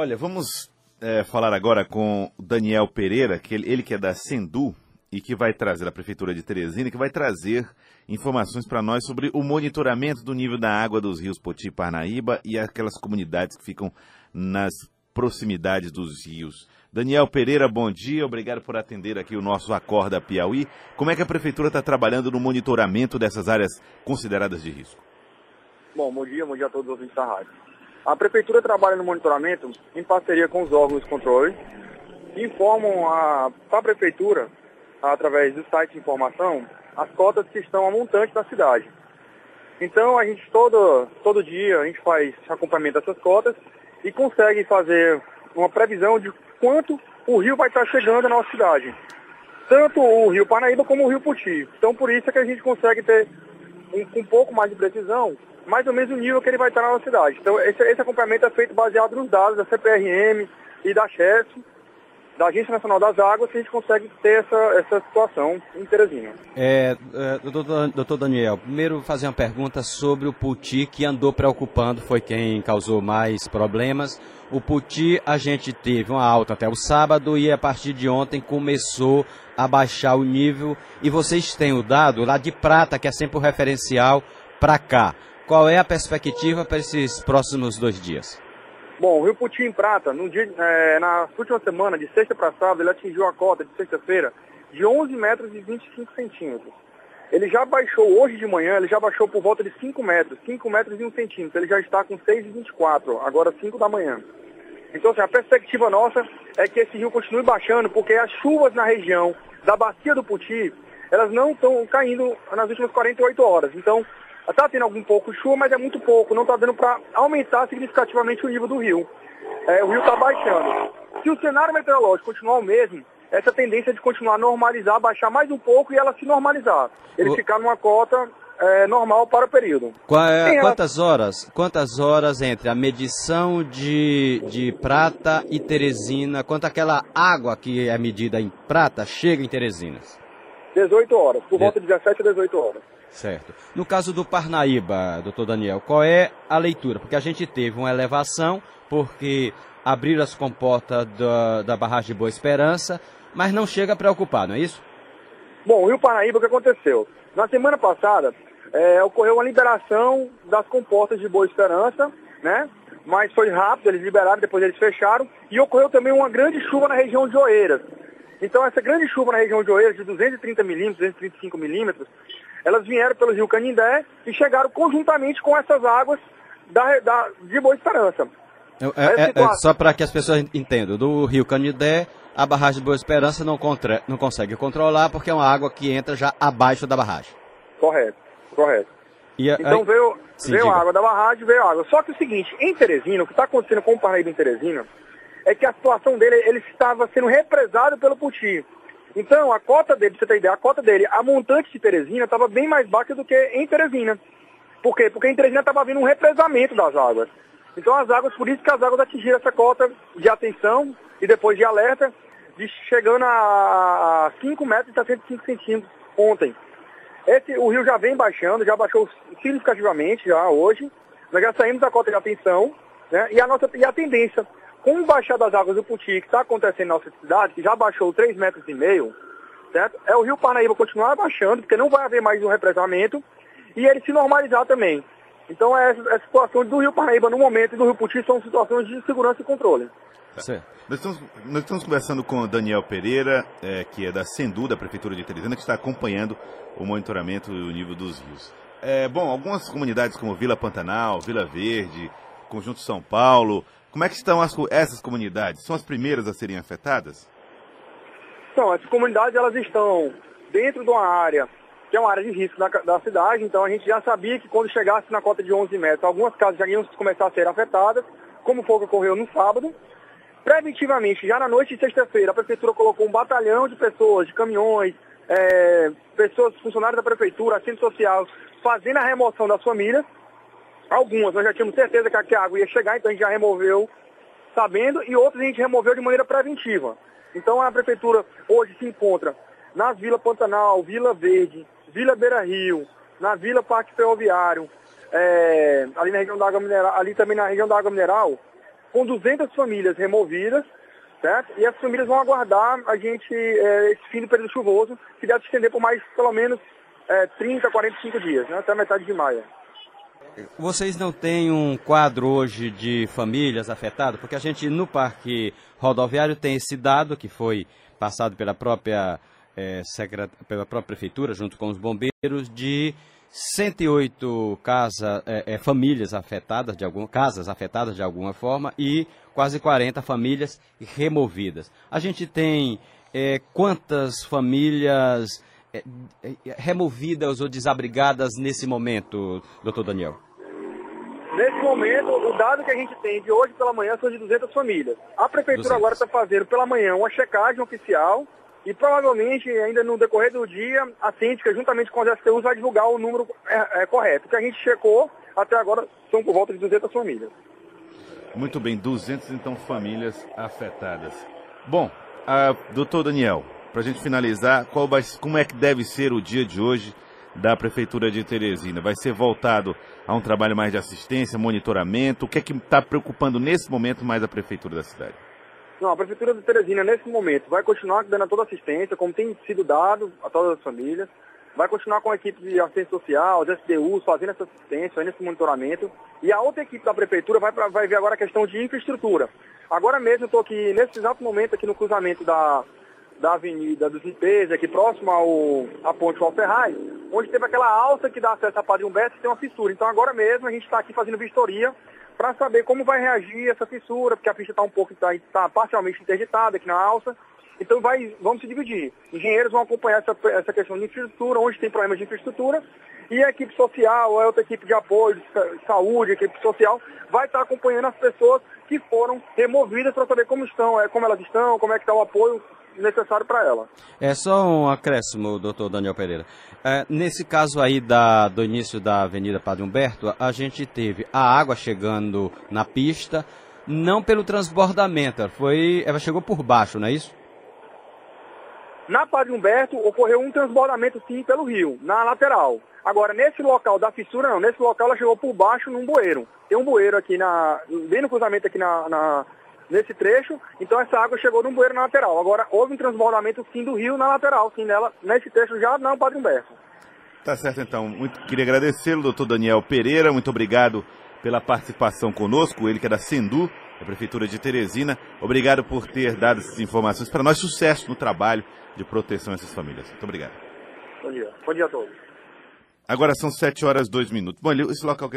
Olha, vamos é, falar agora com o Daniel Pereira, que ele, ele que é da Sendu e que vai trazer, da Prefeitura de Teresina, que vai trazer informações para nós sobre o monitoramento do nível da água dos rios Poti e Parnaíba e aquelas comunidades que ficam nas proximidades dos rios. Daniel Pereira, bom dia, obrigado por atender aqui o nosso Acorda Piauí. Como é que a Prefeitura está trabalhando no monitoramento dessas áreas consideradas de risco? Bom, bom dia, bom dia a todos os ouvintes da rádio. A Prefeitura trabalha no monitoramento em parceria com os órgãos de controle, que informam a, a Prefeitura, através do site de informação, as cotas que estão a montante da cidade. Então, a gente todo, todo dia, a gente faz acompanhamento dessas cotas e consegue fazer uma previsão de quanto o rio vai estar chegando na nossa cidade. Tanto o rio Parnaíba como o rio Puti. Então, por isso é que a gente consegue ter um, um pouco mais de precisão mais ou menos o nível que ele vai estar na cidade. Então, esse, esse acompanhamento é feito baseado nos dados da CPRM e da CHES, da Agência Nacional das Águas, que a gente consegue ter essa, essa situação em Teresina. É, é doutor, doutor Daniel, primeiro fazer uma pergunta sobre o Puti, que andou preocupando, foi quem causou mais problemas. O Puti, a gente teve uma alta até o sábado e a partir de ontem começou a baixar o nível. E vocês têm o dado lá de prata, que é sempre o referencial, para cá. Qual é a perspectiva para esses próximos dois dias? Bom, o Rio Putim em Prata, no dia, é, na última semana, de sexta para sábado, ele atingiu a cota de sexta-feira de 11 metros e 25 centímetros. Ele já baixou, hoje de manhã, ele já baixou por volta de 5 metros, 5 metros e 1 centímetro. Ele já está com 6,24, agora 5 da manhã. Então, assim, a perspectiva nossa é que esse rio continue baixando, porque as chuvas na região da bacia do Puti, elas não estão caindo nas últimas 48 horas. Então, Está tendo algum pouco de chuva, mas é muito pouco. Não está dando para aumentar significativamente o nível do rio. É, o rio está baixando. Se o cenário meteorológico continuar o mesmo, essa tendência de continuar a normalizar, baixar mais um pouco e ela se normalizar. Ele o... ficar numa cota é, normal para o período. É, quantas horas? Quantas horas entre a medição de, de prata e Teresina? Quanto aquela água que é medida em prata chega em Teresinas? 18 horas, por volta de 17 a 18 horas. Certo. No caso do Parnaíba, doutor Daniel, qual é a leitura? Porque a gente teve uma elevação, porque abriram as comportas da, da barragem de Boa Esperança, mas não chega a preocupar, não é isso? Bom, o Rio Parnaíba, o que aconteceu? Na semana passada, é, ocorreu uma liberação das comportas de Boa Esperança, né? Mas foi rápido, eles liberaram, depois eles fecharam. E ocorreu também uma grande chuva na região de Oeiras. Então, essa grande chuva na região de Oeiras, de 230 milímetros, 235 milímetros, elas vieram pelo rio Canindé e chegaram conjuntamente com essas águas da, da de Boa Esperança. É, é, é, só para que as pessoas entendam, do rio Canindé, a barragem de Boa Esperança não, contra, não consegue controlar porque é uma água que entra já abaixo da barragem. Correto, correto. E, então veio, Sim, veio a água da barragem, veio a água. Só que o seguinte, em Teresina, o que está acontecendo com o Paraíba em Teresina, é que a situação dele, ele estava sendo represado pelo Puti. Então, a cota dele, pra você ter ideia, a cota dele, a montante de Teresina estava bem mais baixa do que em Teresina. Por quê? Porque em Teresina estava vindo um represamento das águas. Então as águas, por isso que as águas atingiram essa cota de atenção e depois de alerta, de chegando a 5 metros e 75 centímetros ontem. Esse, o rio já vem baixando, já baixou significativamente já hoje. Nós já saímos da cota de atenção, né? E a nossa e a tendência com o baixar das águas do Puti, que está acontecendo na nossa cidade, que já baixou 3,5 metros, e meio, certo? É o rio Parnaíba continuar baixando, porque não vai haver mais um represamento, e ele se normalizar também. Então, essa, essa situação do rio Parnaíba no momento e do rio Puti são situações de segurança e controle. Certo. Nós estamos, nós estamos conversando com o Daniel Pereira, é, que é da Sendu, da Prefeitura de Teresina, que está acompanhando o monitoramento do nível dos rios. É, bom, algumas comunidades como Vila Pantanal, Vila Verde, Conjunto São Paulo, como é que estão as, essas comunidades? São as primeiras a serem afetadas? Então, essas comunidades elas estão dentro de uma área que é uma área de risco da, da, cidade, então a gente já sabia que quando chegasse na cota de 11 metros, algumas casas já iam começar a ser afetadas, como foi o que ocorreu no sábado. Preventivamente, já na noite de sexta-feira, a prefeitura colocou um batalhão de pessoas, de caminhões, é, pessoas, funcionários da prefeitura, assistente social, fazendo a remoção das famílias. Algumas nós já tínhamos certeza que a água ia chegar, então a gente já removeu sabendo, e outras a gente removeu de maneira preventiva. Então a prefeitura hoje se encontra nas Vila Pantanal, Vila Verde, Vila Beira Rio, na Vila Parque Ferroviário, é, ali na região da água mineral, ali também na região da água mineral, com 200 famílias removidas, certo? E as famílias vão aguardar a gente, é, esse fim do período chuvoso, que deve se estender por mais, pelo menos, é, 30, 45 dias, né? até a metade de maio. Vocês não têm um quadro hoje de famílias afetadas? Porque a gente, no parque rodoviário, tem esse dado que foi passado pela própria, é, secret... pela própria prefeitura, junto com os bombeiros, de 108 casa, é, é, famílias afetadas de alguma casas afetadas de alguma forma e quase 40 famílias removidas. A gente tem é, quantas famílias removidas ou desabrigadas nesse momento, doutor Daniel? Nesse momento, o dado que a gente tem de hoje pela manhã são de 200 famílias. A prefeitura 200. agora está fazendo pela manhã uma checagem oficial e provavelmente, ainda no decorrer do dia, a Síndica, juntamente com as STUs, vai divulgar o número é, é, correto. O que a gente checou até agora são por volta de 200 famílias. Muito bem, 200 então famílias afetadas. Bom, doutor Daniel, para a gente finalizar, qual como é que deve ser o dia de hoje da Prefeitura de Teresina? Vai ser voltado a um trabalho mais de assistência, monitoramento? O que é que está preocupando nesse momento mais a Prefeitura da cidade? Não, a Prefeitura de Teresina, nesse momento, vai continuar dando toda assistência, como tem sido dado a todas as famílias. Vai continuar com a equipe de assistência social, os SDUs, fazendo essa assistência, fazendo esse monitoramento. E a outra equipe da Prefeitura vai, pra, vai ver agora a questão de infraestrutura. Agora mesmo eu estou aqui, nesse exato momento, aqui no cruzamento da, da Avenida dos Limpeza, aqui próximo ao, à Ponte Alferraz, onde teve aquela alça que dá acesso a Padre Humberto e tem uma fissura. Então agora mesmo a gente está aqui fazendo vistoria para saber como vai reagir essa fissura, porque a pista está um pouco, está tá parcialmente interditada aqui na alça. Então vai, vamos se dividir. Engenheiros vão acompanhar essa, essa questão de infraestrutura, onde tem problemas de infraestrutura, e a equipe social, a outra equipe de apoio, de saúde, a equipe social, vai estar acompanhando as pessoas que foram removidas para saber como estão, é, como elas estão, como é que está o apoio necessário para ela. É só um acréscimo, doutor Daniel Pereira. É, nesse caso aí da, do início da Avenida Padre Humberto, a gente teve a água chegando na pista, não pelo transbordamento, foi, ela chegou por baixo, não é isso? Na Padre Humberto ocorreu um transbordamento sim pelo rio, na lateral. Agora, nesse local da fissura não, nesse local ela chegou por baixo num bueiro. Tem um bueiro aqui na. bem no cruzamento aqui na, na nesse trecho, então essa água chegou num bueiro na lateral. Agora, houve um transbordamento sim do rio na lateral, sim, nela, nesse trecho já não, Padre Humberto. Tá certo, então. Muito, queria agradecê-lo, doutor Daniel Pereira, muito obrigado pela participação conosco, ele que é da Sendu, da Prefeitura de Teresina. Obrigado por ter dado essas informações para nós. Sucesso no trabalho de proteção a essas famílias. Muito obrigado. Bom dia. Bom dia a todos. Agora são 7 horas e 2 minutos. Bom, esse local que ele